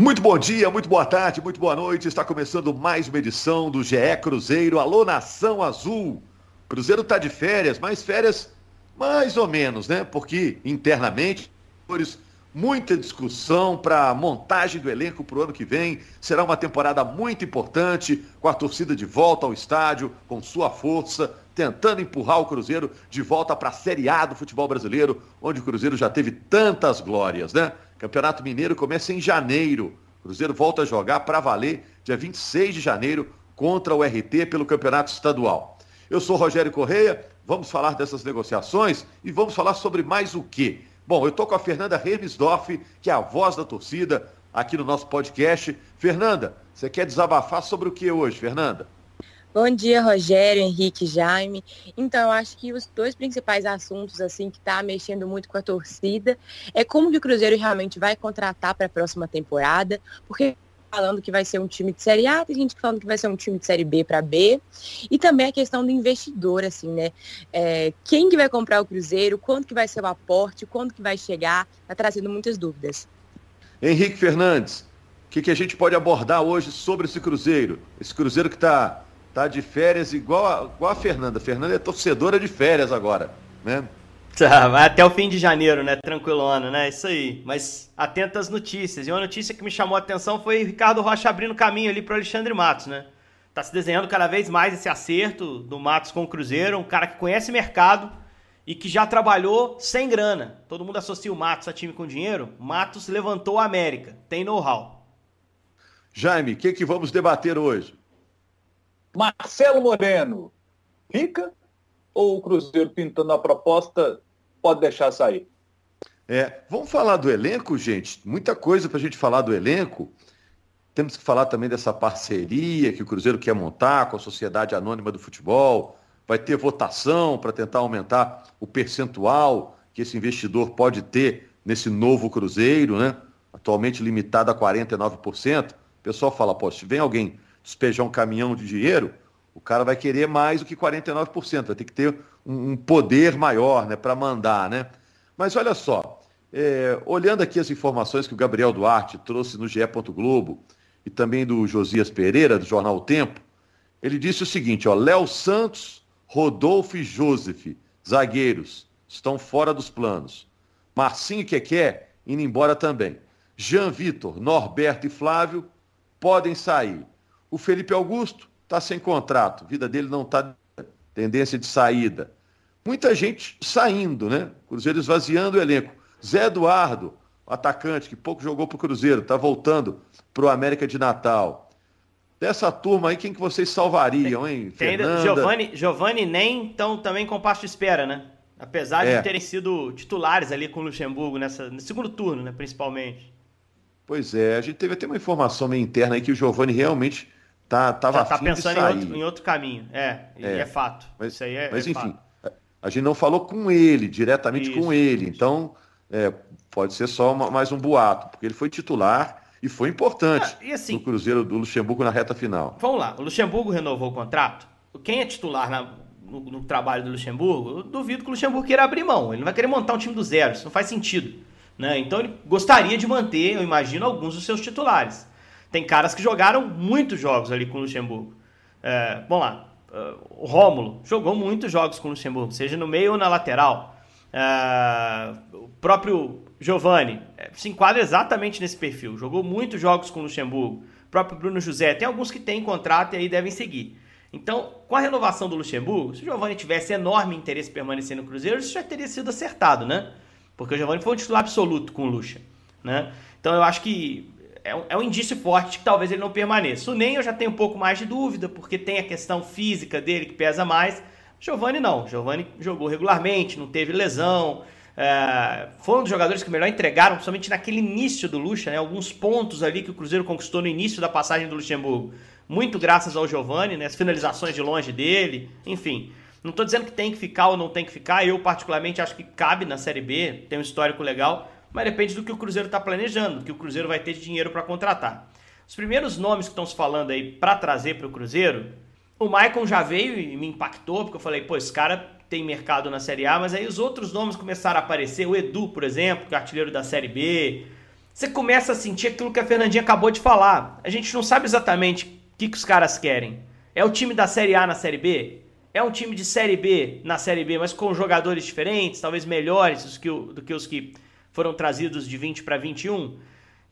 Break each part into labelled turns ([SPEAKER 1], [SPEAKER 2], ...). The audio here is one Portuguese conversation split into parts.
[SPEAKER 1] Muito bom dia, muito boa tarde, muito boa noite. Está começando mais uma edição do GE Cruzeiro. Alô, Nação Azul. Cruzeiro está de férias, mas férias mais ou menos, né? Porque internamente, muita discussão para a montagem do elenco para o ano que vem. Será uma temporada muito importante, com a torcida de volta ao estádio, com sua força, tentando empurrar o Cruzeiro de volta para a Série A do futebol brasileiro, onde o Cruzeiro já teve tantas glórias, né? Campeonato Mineiro começa em janeiro. O Cruzeiro volta a jogar para valer dia 26 de janeiro contra o RT pelo Campeonato Estadual. Eu sou Rogério Correia, vamos falar dessas negociações e vamos falar sobre mais o quê? Bom, eu estou com a Fernanda Hermesdorf, que é a voz da torcida aqui no nosso podcast. Fernanda, você quer desabafar sobre o que hoje, Fernanda?
[SPEAKER 2] Bom dia, Rogério, Henrique, Jaime. Então, eu acho que os dois principais assuntos assim que está mexendo muito com a torcida é como que o Cruzeiro realmente vai contratar para a próxima temporada, porque falando que vai ser um time de Série A, tem gente falando que vai ser um time de Série B para B, e também a questão do investidor, assim, né? É, quem que vai comprar o Cruzeiro, quanto que vai ser o aporte, quando que vai chegar, tá trazendo muitas dúvidas.
[SPEAKER 1] Henrique Fernandes, o que, que a gente pode abordar hoje sobre esse Cruzeiro? Esse Cruzeiro que está tá de férias igual a, igual a Fernanda. Fernanda é torcedora de férias agora, né?
[SPEAKER 3] Tá, vai até o fim de janeiro, né? Tranquilona, né? Isso aí. Mas atenta às notícias. E uma notícia que me chamou a atenção foi o Ricardo Rocha abrindo caminho ali para Alexandre Matos, né? Tá se desenhando cada vez mais esse acerto do Matos com o Cruzeiro, um cara que conhece mercado e que já trabalhou sem grana. Todo mundo associa o Matos a time com dinheiro. Matos levantou a América, tem know-how.
[SPEAKER 1] Jaime, o que, que vamos debater hoje?
[SPEAKER 4] Marcelo Moreno, fica ou o Cruzeiro pintando a proposta pode deixar sair?
[SPEAKER 1] É, vamos falar do elenco, gente. Muita coisa para a gente falar do elenco. Temos que falar também dessa parceria que o Cruzeiro quer montar com a Sociedade Anônima do Futebol. Vai ter votação para tentar aumentar o percentual que esse investidor pode ter nesse novo Cruzeiro, né? Atualmente limitado a 49%. O pessoal fala, pô, se vem alguém despejar um caminhão de dinheiro, o cara vai querer mais do que 49%, vai ter que ter um, poder maior né, para mandar. Né? Mas olha só, é, olhando aqui as informações que o Gabriel Duarte trouxe no GE. Globo e também do Josias Pereira, do jornal o Tempo, ele disse o seguinte: ó, Léo Santos, Rodolfo e Joseph, zagueiros, estão fora dos planos. Marcinho e Keké indo embora também. Jean Vitor, Norberto e Flávio podem sair. O Felipe Augusto está sem contrato, a vida dele não está tendência de saída. Muita gente saindo, né? Cruzeiro esvaziando o elenco. Zé Eduardo, atacante que pouco jogou para o Cruzeiro, está voltando para o América de Natal. Dessa turma aí, quem que vocês salvariam, hein?
[SPEAKER 3] Tem Fernanda... Giovanni, Giovanni nem estão também com passo de espera, né? Apesar é. de terem sido titulares ali com o Luxemburgo nessa, no segundo turno, né, principalmente.
[SPEAKER 1] Pois é, a gente teve até uma informação meio interna aí que o Giovanni realmente tá, tava
[SPEAKER 3] tá, tá pensando em outro, em outro, caminho. É, é, é fato.
[SPEAKER 1] Mas,
[SPEAKER 3] isso aí é,
[SPEAKER 1] mas
[SPEAKER 3] é
[SPEAKER 1] enfim, fato. a gente não falou com ele, diretamente isso, com ele. Então, é, pode ser só uma, mais um boato, porque ele foi titular e foi importante ah, assim, no Cruzeiro do Luxemburgo na reta final.
[SPEAKER 3] Vamos lá, o Luxemburgo renovou o contrato. Quem é titular na, no, no, trabalho do Luxemburgo, eu duvido que o Luxemburgo queira abrir mão. Ele não vai querer montar um time do zero, isso não faz sentido. Né? Então ele gostaria de manter, eu imagino, alguns dos seus titulares. Tem caras que jogaram muitos jogos ali com o Luxemburgo. É, vamos lá. Uh, o Rômulo jogou muitos jogos com o Luxemburgo, seja no meio ou na lateral. É, o próprio Giovani é, se enquadra exatamente nesse perfil. Jogou muitos jogos com o Luxemburgo. O próprio Bruno José. Tem alguns que têm contrato e aí devem seguir. Então, com a renovação do Luxemburgo, se o Giovani tivesse enorme interesse em permanecer no Cruzeiro, isso já teria sido acertado, né? Porque o Giovani foi um titular absoluto com o Luxa, né? Então eu acho que é um, é um indício forte que talvez ele não permaneça. O Ney eu já tenho um pouco mais de dúvida, porque tem a questão física dele que pesa mais. Giovani não. Giovani jogou regularmente, não teve lesão. É, foi um dos jogadores que melhor entregaram, principalmente naquele início do Lucha, né? alguns pontos ali que o Cruzeiro conquistou no início da passagem do Luxemburgo. Muito graças ao Giovani, né? as finalizações de longe dele, enfim. Não estou dizendo que tem que ficar ou não tem que ficar, eu particularmente acho que cabe na Série B, tem um histórico legal, mas depende do que o Cruzeiro está planejando, do que o Cruzeiro vai ter de dinheiro para contratar. Os primeiros nomes que estão se falando aí para trazer para o Cruzeiro, o Maicon já veio e me impactou, porque eu falei, pô, esse cara tem mercado na Série A, mas aí os outros nomes começaram a aparecer, o Edu, por exemplo, que é artilheiro da Série B, você começa a sentir aquilo que a Fernandinha acabou de falar. A gente não sabe exatamente o que, que os caras querem. É o time da Série A na Série B? É um time de Série B na Série B, mas com jogadores diferentes, talvez melhores do que, do que os que foram trazidos de 20 para 21?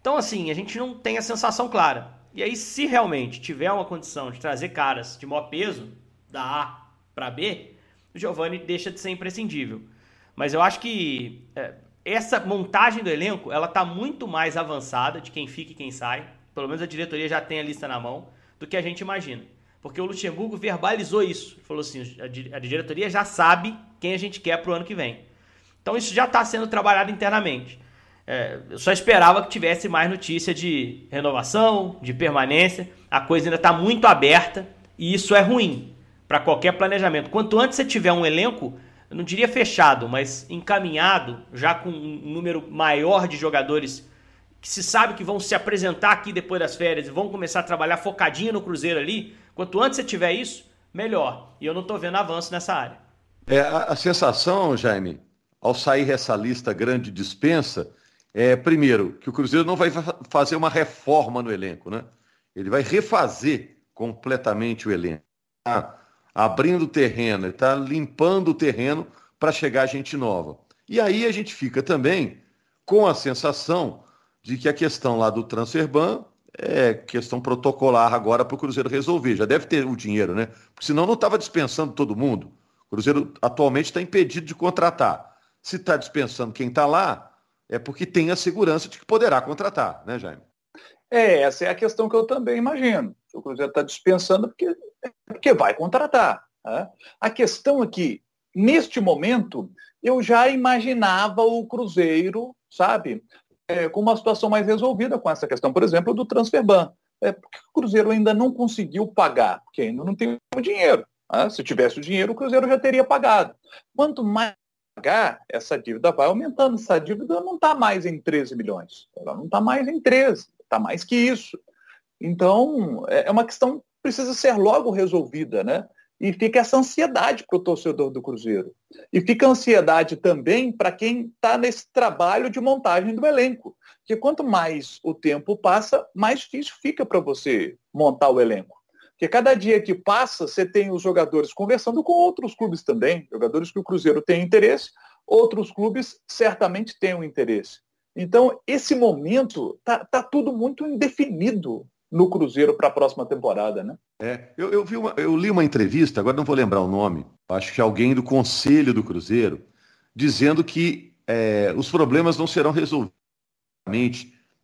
[SPEAKER 3] Então, assim, a gente não tem a sensação clara. E aí, se realmente tiver uma condição de trazer caras de maior peso, da A para B, o Giovani deixa de ser imprescindível. Mas eu acho que é, essa montagem do elenco, ela tá muito mais avançada de quem fica e quem sai. Pelo menos a diretoria já tem a lista na mão do que a gente imagina. Porque o Luxemburgo verbalizou isso. Falou assim: a diretoria já sabe quem a gente quer para o ano que vem. Então isso já está sendo trabalhado internamente. É, eu só esperava que tivesse mais notícia de renovação, de permanência. A coisa ainda está muito aberta e isso é ruim para qualquer planejamento. Quanto antes você tiver um elenco, eu não diria fechado, mas encaminhado, já com um número maior de jogadores que se sabe que vão se apresentar aqui depois das férias e vão começar a trabalhar focadinho no Cruzeiro ali, quanto antes você tiver isso, melhor. E eu não estou vendo avanço nessa área.
[SPEAKER 1] É, a, a sensação, Jaime, ao sair essa lista grande dispensa, é, primeiro, que o Cruzeiro não vai fazer uma reforma no elenco, né? Ele vai refazer completamente o elenco. Tá abrindo o terreno, está limpando o terreno para chegar gente nova. E aí a gente fica também com a sensação de que a questão lá do transfer ban é questão protocolar agora para o Cruzeiro resolver. Já deve ter o dinheiro, né? Porque senão não estava dispensando todo mundo. O Cruzeiro atualmente está impedido de contratar. Se está dispensando quem está lá, é porque tem a segurança de que poderá contratar, né, Jaime?
[SPEAKER 4] É, essa é a questão que eu também imagino. O Cruzeiro está dispensando porque, porque vai contratar. Né? A questão é neste momento, eu já imaginava o Cruzeiro, sabe, é, com uma situação mais resolvida com essa questão, por exemplo, do transfer ban. É, porque o Cruzeiro ainda não conseguiu pagar, porque ainda não tem o dinheiro. Né? Se tivesse o dinheiro, o Cruzeiro já teria pagado. Quanto mais pagar, essa dívida vai aumentando. Essa dívida não está mais em 13 milhões. Ela não está mais em 13, está mais que isso. Então, é, é uma questão que precisa ser logo resolvida, né? E fica essa ansiedade para o torcedor do Cruzeiro. E fica ansiedade também para quem está nesse trabalho de montagem do elenco. Porque quanto mais o tempo passa, mais difícil fica para você montar o elenco. Porque cada dia que passa, você tem os jogadores conversando com outros clubes também, jogadores que o Cruzeiro tem interesse, outros clubes certamente têm um interesse. Então, esse momento tá, tá tudo muito indefinido no Cruzeiro para a próxima temporada, né?
[SPEAKER 1] É, eu, eu, vi uma, eu li uma entrevista, agora não vou lembrar o nome, acho que alguém do conselho do Cruzeiro, dizendo que é, os problemas não serão resolvidos.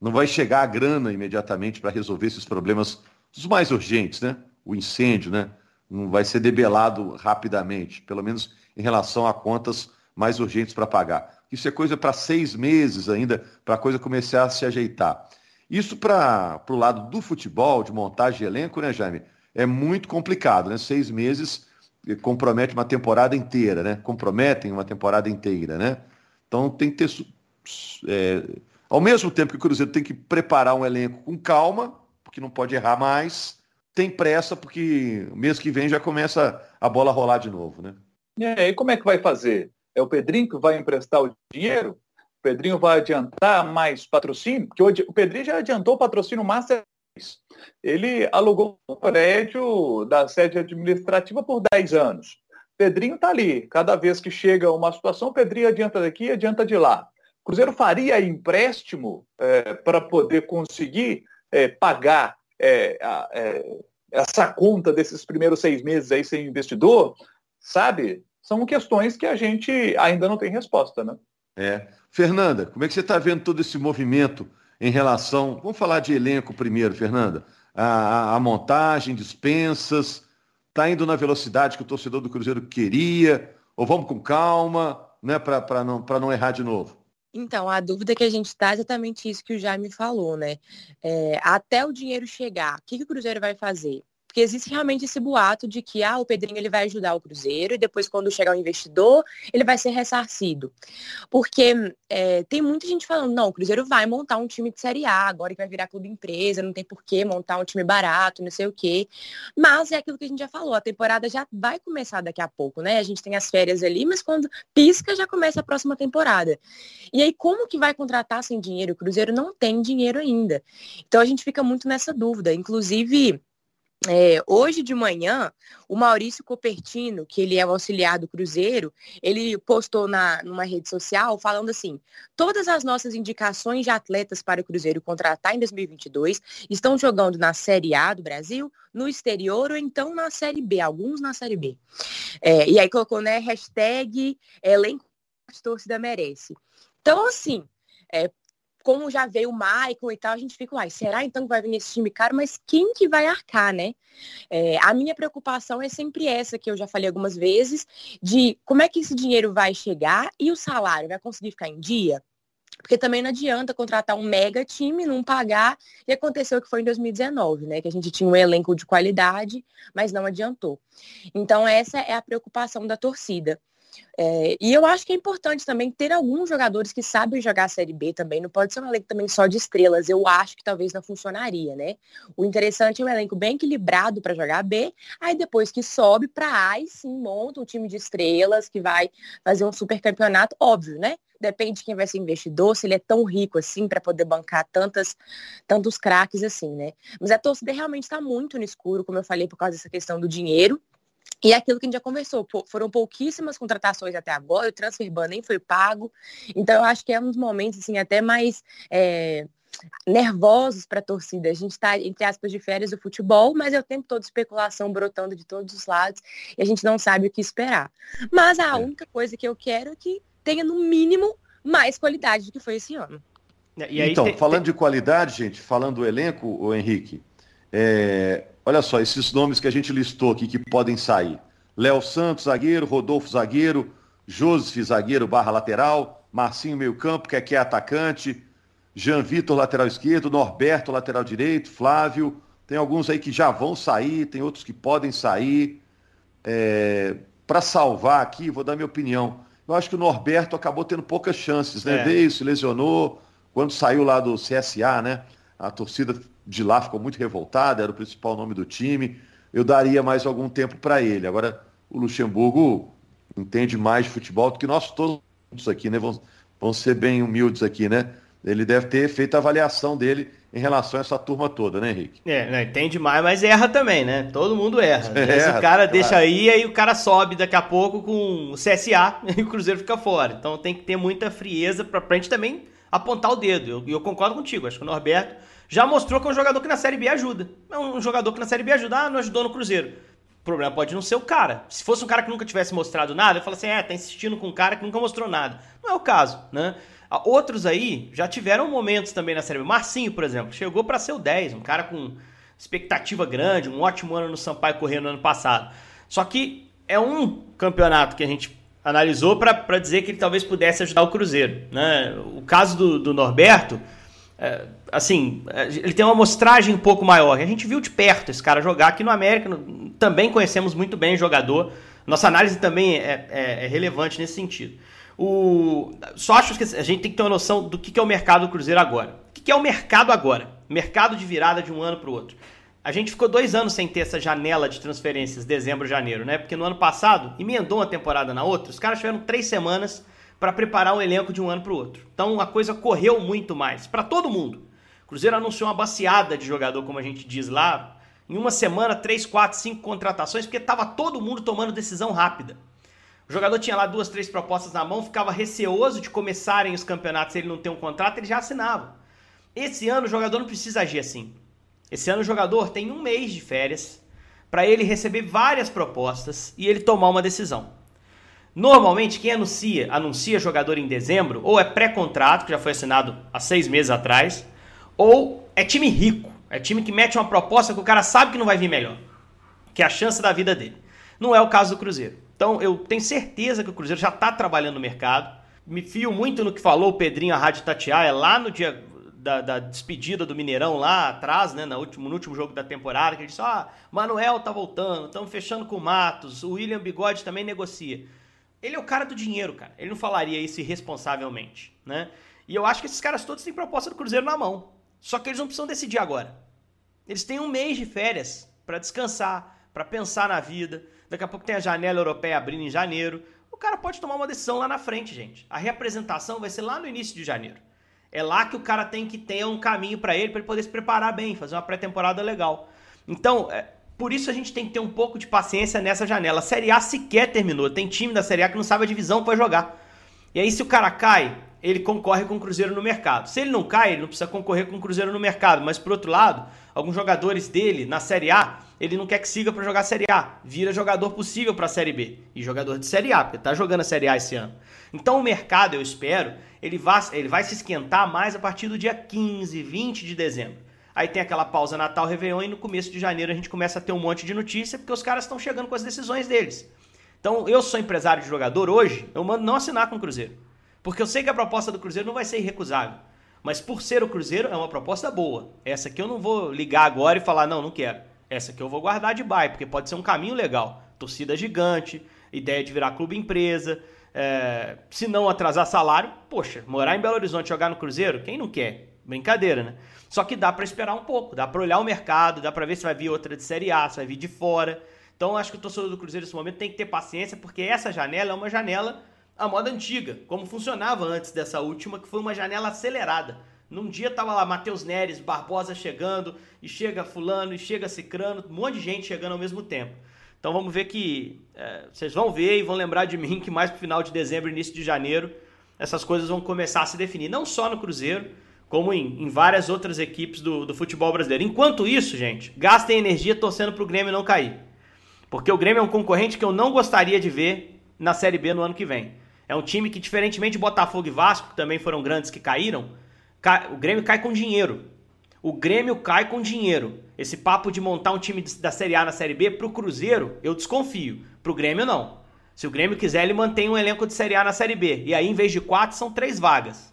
[SPEAKER 1] Não vai chegar a grana imediatamente para resolver esses problemas os mais urgentes, né? O incêndio, né? Não vai ser debelado rapidamente, pelo menos em relação a contas mais urgentes para pagar. Isso é coisa para seis meses ainda, para a coisa começar a se ajeitar. Isso para o lado do futebol, de montagem de elenco, né, Jaime? É muito complicado, né? Seis meses compromete uma temporada inteira, né? Comprometem uma temporada inteira, né? Então tem que ter. É, ao mesmo tempo que o Cruzeiro tem que preparar um elenco com calma, porque não pode errar mais. Tem pressa, porque mês que vem já começa a bola rolar de novo, né?
[SPEAKER 4] É, e como é que vai fazer? É o Pedrinho que vai emprestar o dinheiro? O Pedrinho vai adiantar mais patrocínio? Porque o Pedrinho já adiantou o patrocínio Master ele alugou um prédio da sede administrativa por 10 anos. Pedrinho está ali. Cada vez que chega uma situação, Pedrinho adianta daqui, adianta de lá. Cruzeiro faria empréstimo é, para poder conseguir é, pagar é, a, é, essa conta desses primeiros seis meses aí sem investidor, sabe? São questões que a gente ainda não tem resposta, né?
[SPEAKER 1] É. Fernanda, como é que você está vendo todo esse movimento em relação. Vamos falar de elenco primeiro, Fernanda. A, a, a montagem, dispensas, está indo na velocidade que o torcedor do Cruzeiro queria, ou vamos com calma, né, para não, não errar de novo?
[SPEAKER 2] Então, a dúvida que a gente está é exatamente isso que o Jaime falou, né? É, até o dinheiro chegar, o que, que o Cruzeiro vai fazer? Porque existe realmente esse boato de que ah, o Pedrinho ele vai ajudar o Cruzeiro e depois quando chegar o investidor, ele vai ser ressarcido. Porque é, tem muita gente falando, não, o Cruzeiro vai montar um time de Série A, agora que vai virar clube empresa, não tem por que montar um time barato, não sei o quê. Mas é aquilo que a gente já falou, a temporada já vai começar daqui a pouco, né? A gente tem as férias ali, mas quando pisca já começa a próxima temporada. E aí, como que vai contratar sem dinheiro? O Cruzeiro não tem dinheiro ainda. Então a gente fica muito nessa dúvida. Inclusive, é, hoje de manhã, o Maurício Copertino, que ele é o auxiliar do Cruzeiro, ele postou na, numa rede social falando assim: todas as nossas indicações de atletas para o Cruzeiro contratar em 2022 estão jogando na Série A do Brasil, no exterior ou então na Série B, alguns na Série B. É, e aí colocou, né, hashtag elenco torcida merece. Então, assim, é, como já veio o Michael e tal, a gente fica, uai, será então que vai vir esse time caro? Mas quem que vai arcar, né? É, a minha preocupação é sempre essa, que eu já falei algumas vezes, de como é que esse dinheiro vai chegar e o salário vai conseguir ficar em dia? Porque também não adianta contratar um mega time, não pagar, e aconteceu o que foi em 2019, né? Que a gente tinha um elenco de qualidade, mas não adiantou. Então, essa é a preocupação da torcida. É, e eu acho que é importante também ter alguns jogadores que sabem jogar a Série B também. Não pode ser um elenco também só de estrelas. Eu acho que talvez não funcionaria, né? O interessante é um elenco bem equilibrado para jogar B. Aí depois que sobe para A, e sim monta um time de estrelas que vai fazer um super campeonato, óbvio, né? Depende de quem vai ser investidor, se ele é tão rico assim para poder bancar tantas, tantos craques assim, né? Mas a torcida realmente está muito no escuro, como eu falei, por causa dessa questão do dinheiro. E é aquilo que a gente já conversou, foram pouquíssimas contratações até agora, o transfer ban nem foi pago. Então eu acho que é um dos momentos assim até mais é, nervosos para a torcida. A gente está, entre aspas, de férias do futebol, mas é o tempo todo especulação brotando de todos os lados e a gente não sabe o que esperar. Mas a é. única coisa que eu quero é que tenha, no mínimo, mais qualidade do que foi esse ano.
[SPEAKER 1] então, tem, falando tem... de qualidade, gente, falando do elenco, o Henrique, é, Olha só, esses nomes que a gente listou aqui que podem sair. Léo Santos, zagueiro, Rodolfo, zagueiro, Josef, zagueiro barra lateral, Marcinho, meio campo, que aqui é atacante, Jean Vitor, lateral esquerdo, Norberto, lateral direito, Flávio, tem alguns aí que já vão sair, tem outros que podem sair. É... Para salvar aqui, vou dar minha opinião. Eu acho que o Norberto acabou tendo poucas chances, né? É. Veio, se lesionou, quando saiu lá do CSA, né? A torcida de lá ficou muito revoltada, era o principal nome do time. Eu daria mais algum tempo para ele. Agora, o Luxemburgo entende mais de futebol do que nós todos aqui, né? Vamos, vamos ser bem humildes aqui, né? Ele deve ter feito a avaliação dele em relação a essa turma toda, né, Henrique?
[SPEAKER 3] É, né, entende mais, mas erra também, né? Todo mundo erra. erra o cara claro. deixa aí, aí o cara sobe daqui a pouco com o CSA e o Cruzeiro fica fora. Então tem que ter muita frieza para a gente também apontar o dedo. E eu, eu, concordo contigo, acho que o Norberto já mostrou que é um jogador que na Série B ajuda. É um jogador que na Série B ajuda, ah, não ajudou no Cruzeiro. O problema pode não ser o cara. Se fosse um cara que nunca tivesse mostrado nada, eu falo assim, é, tá insistindo com um cara que nunca mostrou nada. Não é o caso, né? Ah, outros aí já tiveram momentos também na Série B. Marcinho, por exemplo, chegou para ser o 10, um cara com expectativa grande, um ótimo ano no Sampaio Correndo no ano passado. Só que é um campeonato que a gente analisou para dizer que ele talvez pudesse ajudar o Cruzeiro. Né? O caso do, do Norberto, assim, é, ele tem uma amostragem um pouco maior. A gente viu de perto esse cara jogar aqui no América, também conhecemos muito bem o jogador. Nossa análise também é, é, é, relevante nesse sentido. O, só acho que a gente tem que ter uma noção do que é o mercado do Cruzeiro agora. O que é o mercado agora? Mercado de virada de um ano para o outro. A gente ficou dois anos sem ter essa janela de transferências, dezembro, janeiro, né? Porque no ano passado, emendou uma temporada na outra, os caras tiveram três semanas para preparar um elenco de um ano para o outro. Então a coisa correu muito mais para todo mundo. O Cruzeiro anunciou uma baciada de jogador, como a gente diz lá, em uma semana, três, quatro, cinco contratações, porque estava todo mundo tomando decisão rápida. O jogador tinha lá duas, três propostas na mão, ficava receoso de começarem os campeonatos se ele não tem um contrato, ele já assinava. Esse ano o jogador não precisa agir assim. Esse ano o jogador tem um mês de férias para ele receber várias propostas e ele tomar uma decisão. Normalmente, quem anuncia, anuncia jogador em dezembro, ou é pré-contrato, que já foi assinado há seis meses atrás, ou é time rico. É time que mete uma proposta que o cara sabe que não vai vir melhor. Que é a chance da vida dele. Não é o caso do Cruzeiro. Então, eu tenho certeza que o Cruzeiro já está trabalhando no mercado. Me fio muito no que falou o Pedrinho, a Rádio Tatiaia, lá no dia da, da, despedida do Mineirão lá atrás, né, no último, no último jogo da temporada, que ele disse, ah, Manuel tá voltando, estamos fechando com o Matos, o William Bigode também negocia. Ele é o cara do dinheiro, cara. Ele não falaria isso irresponsavelmente, né? E eu acho que esses caras todos têm proposta do Cruzeiro na mão. Só que eles não precisam decidir agora. Eles têm um mês de férias para descansar, para pensar na vida. Daqui a pouco tem a janela europeia abrindo em janeiro. O cara pode tomar uma decisão lá na frente, gente. A reapresentação vai ser lá no início de janeiro. É lá que o cara tem que ter um caminho para ele, para ele poder se preparar bem, fazer uma pré-temporada legal. Então, é, por isso a gente tem que ter um pouco de paciência nessa janela. A Série A sequer terminou. Tem time da Série A que não sabe a divisão para jogar. E aí, se o cara cai, ele concorre com o Cruzeiro no mercado. Se ele não cai, ele não precisa concorrer com o Cruzeiro no mercado. Mas, por outro lado, alguns jogadores dele na Série A, ele não quer que siga para jogar a Série A. Vira jogador possível para a Série B. E jogador de Série A, porque tá jogando a Série A esse ano. Então, o mercado, eu espero, ele vai, ele vai se esquentar mais a partir do dia 15, 20 de dezembro. Aí tem aquela pausa Natal, Réveillon e no começo de janeiro a gente começa a ter um monte de notícia porque os caras estão chegando com as decisões deles. Então, eu sou empresário de jogador hoje, eu mando não assinar com o Cruzeiro. Porque eu sei que a proposta do Cruzeiro não vai ser irrecusável. Mas por ser o Cruzeiro, é uma proposta boa. Essa aqui eu não vou ligar agora e falar, não, não quero. Essa aqui eu vou guardar de bye, porque pode ser um caminho legal. Torcida gigante, ideia de virar clube empresa, é, se não atrasar salário, poxa, morar em Belo Horizonte jogar no Cruzeiro, quem não quer? Brincadeira, né? Só que dá para esperar um pouco, dá para olhar o mercado, dá para ver se vai vir outra de Série A, se vai vir de fora. Então acho que o torcedor do Cruzeiro nesse momento tem que ter paciência, porque essa janela é uma janela à moda antiga, como funcionava antes dessa última, que foi uma janela acelerada. Num dia tava lá Matheus Neres, Barbosa chegando, e chega fulano, e chega Cicrano, um monte de gente chegando ao mesmo tempo. Então vamos ver que é, vocês vão ver e vão lembrar de mim que mais pro final de dezembro, início de janeiro, essas coisas vão começar a se definir. Não só no Cruzeiro, como em, em várias outras equipes do, do, futebol brasileiro. Enquanto isso, gente, gastem energia torcendo pro Grêmio não cair. Porque o Grêmio é um concorrente que eu não gostaria de ver na Série B no ano que vem. É um time que, diferentemente de Botafogo e Vasco, que também foram grandes que caíram, o Grêmio cai com dinheiro. O Grêmio cai com dinheiro. Esse papo de montar um time da Série A na Série B pro Cruzeiro, eu desconfio. Pro Grêmio, não. Se o Grêmio quiser, ele mantém um elenco de Série A na Série B. E aí, em vez de quatro, são três vagas.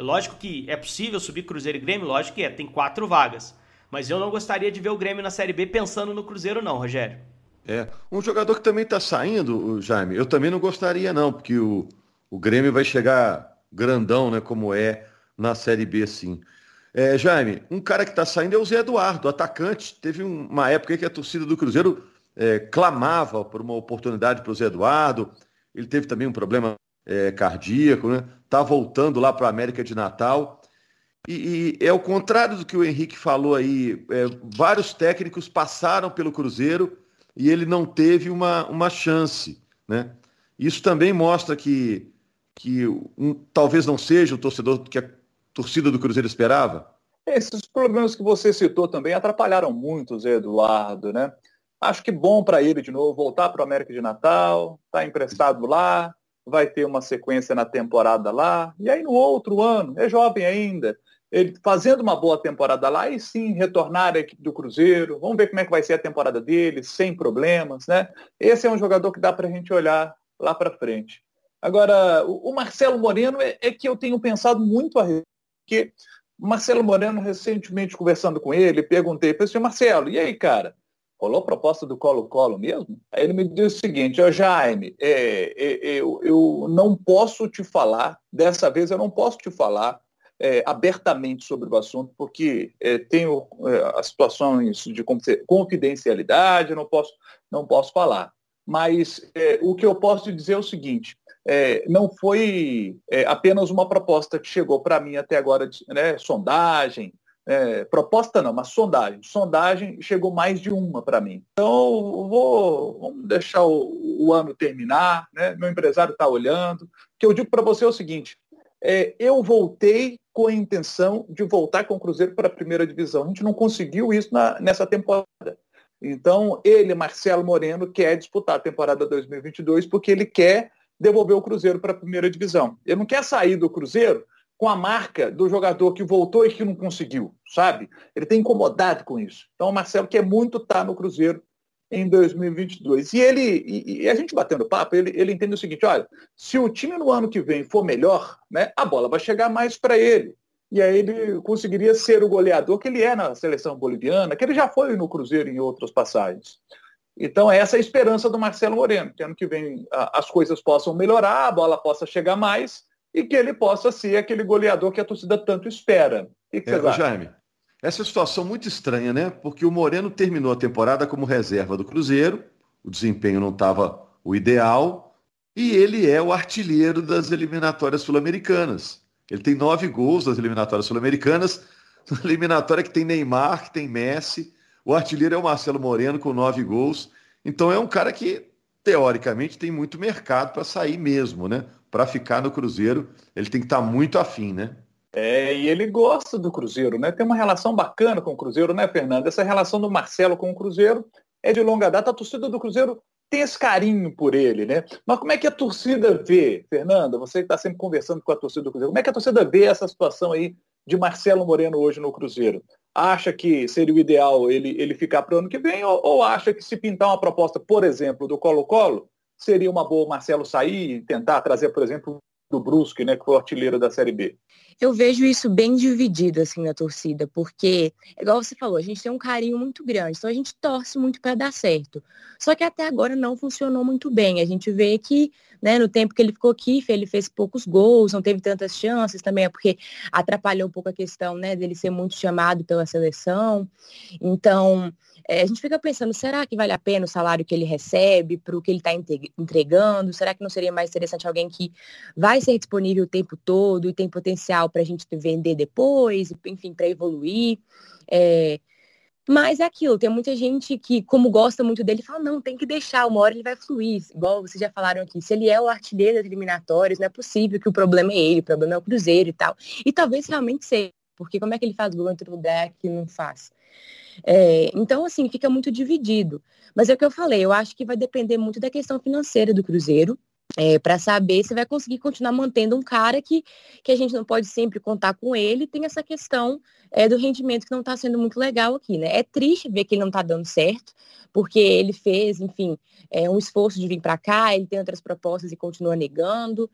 [SPEAKER 3] É lógico que é possível subir Cruzeiro e Grêmio, lógico que é, tem quatro vagas. Mas eu não gostaria de ver o Grêmio na Série B pensando no Cruzeiro, não, Rogério.
[SPEAKER 1] É. Um jogador que também está saindo, Jaime, eu também não gostaria, não, porque o, o Grêmio vai chegar grandão, né? Como é na Série B, sim. É, Jaime, um cara que está saindo é o Zé Eduardo, atacante. Teve uma época que a torcida do Cruzeiro é, clamava por uma oportunidade para o Zé Eduardo. Ele teve também um problema é, cardíaco, né? Tá voltando lá para a América de Natal. E, e, é o contrário do que o Henrique falou aí. É, vários técnicos passaram pelo Cruzeiro e ele não teve uma, uma chance, né? Isso também mostra que, que um, talvez não seja o torcedor que a torcida do Cruzeiro esperava?
[SPEAKER 4] Esses problemas que você citou também atrapalharam muito o Zé Eduardo, né? Acho que bom para ele de novo voltar para o América de Natal, tá emprestado lá, vai ter uma sequência na temporada lá, e aí no outro ano, é jovem ainda, ele fazendo uma boa temporada lá e sim retornar à equipe do Cruzeiro. Vamos ver como é que vai ser a temporada dele, sem problemas, né? Esse é um jogador que dá para a gente olhar lá para frente. Agora, o, Marcelo Moreno é, é, que eu tenho pensado muito a porque Marcelo Moreno, recentemente conversando com ele, perguntei, falei assim, Marcelo, e aí, cara? Rolou proposta do Colo-Colo mesmo? Aí ele me disse o seguinte, ó, Jaime, é, é, eu, eu não posso te falar, dessa vez eu não posso te falar é, abertamente sobre o assunto, porque é, tenho é, as situações de confidencialidade, não posso, não posso falar. Mas é, o que eu posso te dizer é o seguinte, é, não foi é, apenas uma proposta que chegou para mim até agora, né, sondagem, é, proposta não, mas sondagem. Sondagem chegou mais de uma para mim. Então, vou, vamos deixar o, o ano terminar, né? meu empresário está olhando. O que eu digo para você é o seguinte, é, eu voltei com a intenção de voltar com o Cruzeiro para a primeira divisão. A gente não conseguiu isso na, nessa temporada. Então, ele, Marcelo Moreno, quer disputar a temporada 2022 porque ele quer devolver o Cruzeiro para a primeira divisão. Ele não quer sair do Cruzeiro com a marca do jogador que voltou e que não conseguiu, sabe? Ele tem incomodado com isso. Então o Marcelo quer muito estar tá no Cruzeiro em 2022. E ele, e, e, a gente batendo papo, ele, ele entende o seguinte, olha, se o time no ano que vem for melhor, né, a bola vai chegar mais para ele. e aí ele conseguiria ser o goleador que ele é na seleção boliviana, que ele já foi no Cruzeiro em outras passagens. Então, essa é a esperança do Marcelo Moreno, que ano que vem as coisas possam melhorar, a bola possa chegar mais e que ele possa ser aquele goleador que a torcida tanto espera.
[SPEAKER 1] O que, é, Jaime, essa é situação muito estranha, né? Porque o Moreno terminou a temporada como reserva do Cruzeiro, o desempenho não estava o ideal, e ele é o artilheiro das eliminatórias sul-americanas. Ele tem nove gols das eliminatórias sul-americanas, eliminatória que tem Neymar, que tem Messi. O artilheiro é o Marcelo Moreno com nove gols. Então é um cara que, teoricamente, tem muito mercado para sair mesmo, né? Para ficar no Cruzeiro, ele tem que estar tá muito afim, né?
[SPEAKER 4] É, e ele gosta do Cruzeiro, né? Tem uma relação bacana com o Cruzeiro, né, Fernando? Essa relação do Marcelo com o Cruzeiro é de longa data. A torcida do Cruzeiro tem esse carinho por ele, né? Mas como é que a torcida vê, Fernanda? Você está sempre conversando com a torcida do Cruzeiro, como é que a torcida vê essa situação aí de Marcelo Moreno hoje no Cruzeiro? Acha que seria o ideal ele, ele ficar para o ano que vem ou, ou acha que se pintar uma proposta, por exemplo, do Colo-Colo, seria uma boa o Marcelo sair e tentar trazer, por exemplo, do Brusque, né, que foi o artilheiro da Série B?
[SPEAKER 2] Eu vejo isso bem dividido assim na torcida, porque, igual você falou, a gente tem um carinho muito grande, então a gente torce muito para dar certo. Só que até agora não funcionou muito bem. A gente vê que, né, no tempo que ele ficou aqui, ele fez poucos gols, não teve tantas chances, também é porque atrapalhou um pouco a questão, né, dele ser muito chamado pela seleção. Então, é, a gente fica pensando, será que vale a pena o salário que ele recebe para o que ele está entregando? Será que não seria mais interessante alguém que vai ser disponível o tempo todo e tem potencial para a gente vender depois, enfim, para evoluir? É, mas é aquilo, tem muita gente que, como gosta muito dele, fala, não, tem que deixar, uma hora ele vai fluir. Igual vocês já falaram aqui, se ele é o artilheiro das eliminatórias, não é possível que o problema é ele, o problema é o Cruzeiro e tal. E talvez realmente seja, porque como é que ele faz gol em outro lugar que não faz? É, então, assim, fica muito dividido. Mas é o que eu falei, eu acho que vai depender muito da questão financeira do Cruzeiro, é, para saber se vai conseguir continuar mantendo um cara que, que a gente não pode sempre contar com ele. Tem essa questão é, do rendimento que não está sendo muito legal aqui, né? É triste ver que ele não está dando certo, porque ele fez, enfim, é, um esforço de vir para cá, ele tem outras propostas e continua negando.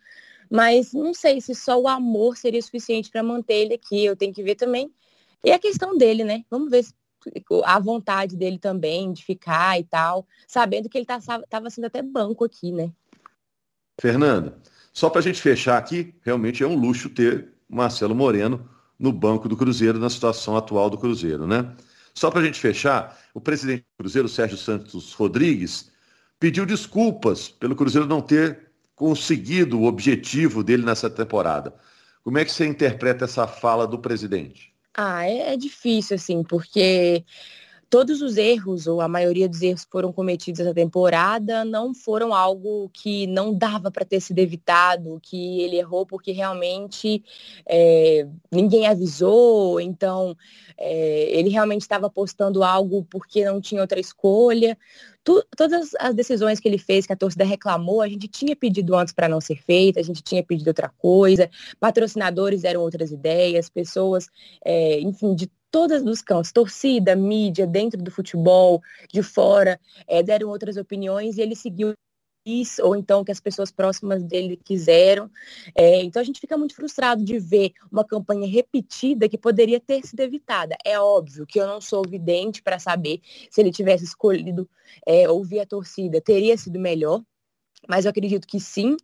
[SPEAKER 2] Mas não sei se só o amor seria suficiente para manter ele aqui. Eu tenho que ver também. E a questão dele, né? Vamos ver a vontade dele também de ficar e tal, sabendo que ele estava tá, sendo até banco aqui, né?
[SPEAKER 1] Fernanda, só para a gente fechar aqui, realmente é um luxo ter Marcelo Moreno no banco do Cruzeiro, na situação atual do Cruzeiro, né? Só para a gente fechar, o presidente do Cruzeiro, Sérgio Santos Rodrigues, pediu desculpas pelo Cruzeiro não ter conseguido o objetivo dele nessa temporada. Como é que você interpreta essa fala do presidente?
[SPEAKER 2] Ah, é, é difícil, assim, porque todos os erros, ou a maioria dos erros que foram cometidos essa temporada, não foram algo que não dava para ter sido evitado, que ele errou porque realmente é, ninguém avisou, então é, ele realmente estava postando algo porque não tinha outra escolha. Tu, todas as decisões que ele fez, que a torcida reclamou, a gente tinha pedido antes para não ser feita, a gente tinha pedido outra coisa, patrocinadores deram outras ideias, pessoas, é, enfim, de todas os cantos, torcida, mídia, dentro do futebol, de fora, é, deram outras opiniões e ele seguiu isso, ou então que as pessoas próximas dele quiseram. É, então a gente fica muito frustrado de ver uma campanha repetida que poderia ter sido evitada. É óbvio que eu não sou vidente para saber se ele tivesse escolhido é, ouvir a torcida, teria sido melhor, mas eu acredito que sim.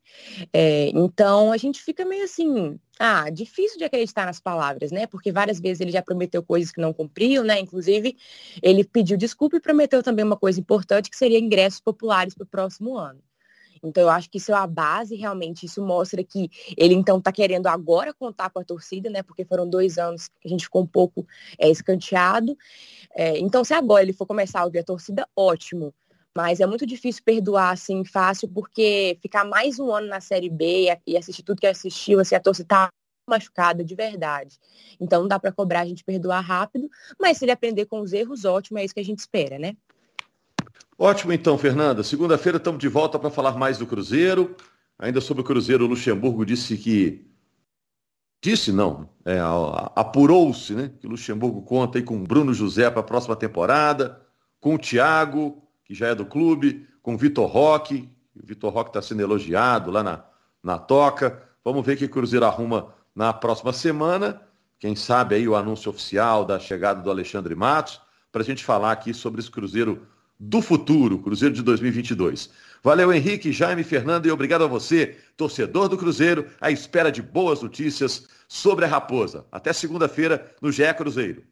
[SPEAKER 2] É, então a gente fica meio assim, ah, difícil de acreditar nas palavras, né? Porque várias vezes ele já prometeu coisas que não cumpriu, né? Inclusive, ele pediu desculpa e prometeu também uma coisa importante, que seria ingressos populares para o próximo ano. Então, eu acho que isso é a base, realmente. Isso mostra que ele, então, está querendo agora contar com a torcida, né? Porque foram dois anos que a gente ficou um pouco é, escanteado. É, então, se agora ele for começar a ouvir a torcida, ótimo. Mas é muito difícil perdoar assim fácil, porque ficar mais um ano na Série B e assistir tudo que assistiu, assim, a torcida tá machucada de verdade. Então não dá para cobrar a gente perdoar rápido, mas se ele aprender com os erros, ótimo, é isso que a gente espera, né?
[SPEAKER 1] Ótimo então, Fernanda. Segunda-feira estamos de volta para falar mais do Cruzeiro. Ainda sobre o Cruzeiro, o Luxemburgo disse que disse não, é, apurou-se, né? Que o Luxemburgo conta aí com o Bruno José para a próxima temporada, com o Thiago, que já é do clube, com o Vitor Roque. O Vitor Roque está sendo elogiado lá na, na toca. Vamos ver que Cruzeiro arruma na próxima semana. quem sabe aí o anúncio oficial da chegada do Alexandre Matos, para a gente falar aqui sobre esse Cruzeiro do futuro, Cruzeiro de 2022. Valeu, Henrique, Jaime, Fernando, e obrigado a você, torcedor do Cruzeiro, à espera de boas notícias sobre a Raposa. Até segunda-feira no GE Cruzeiro.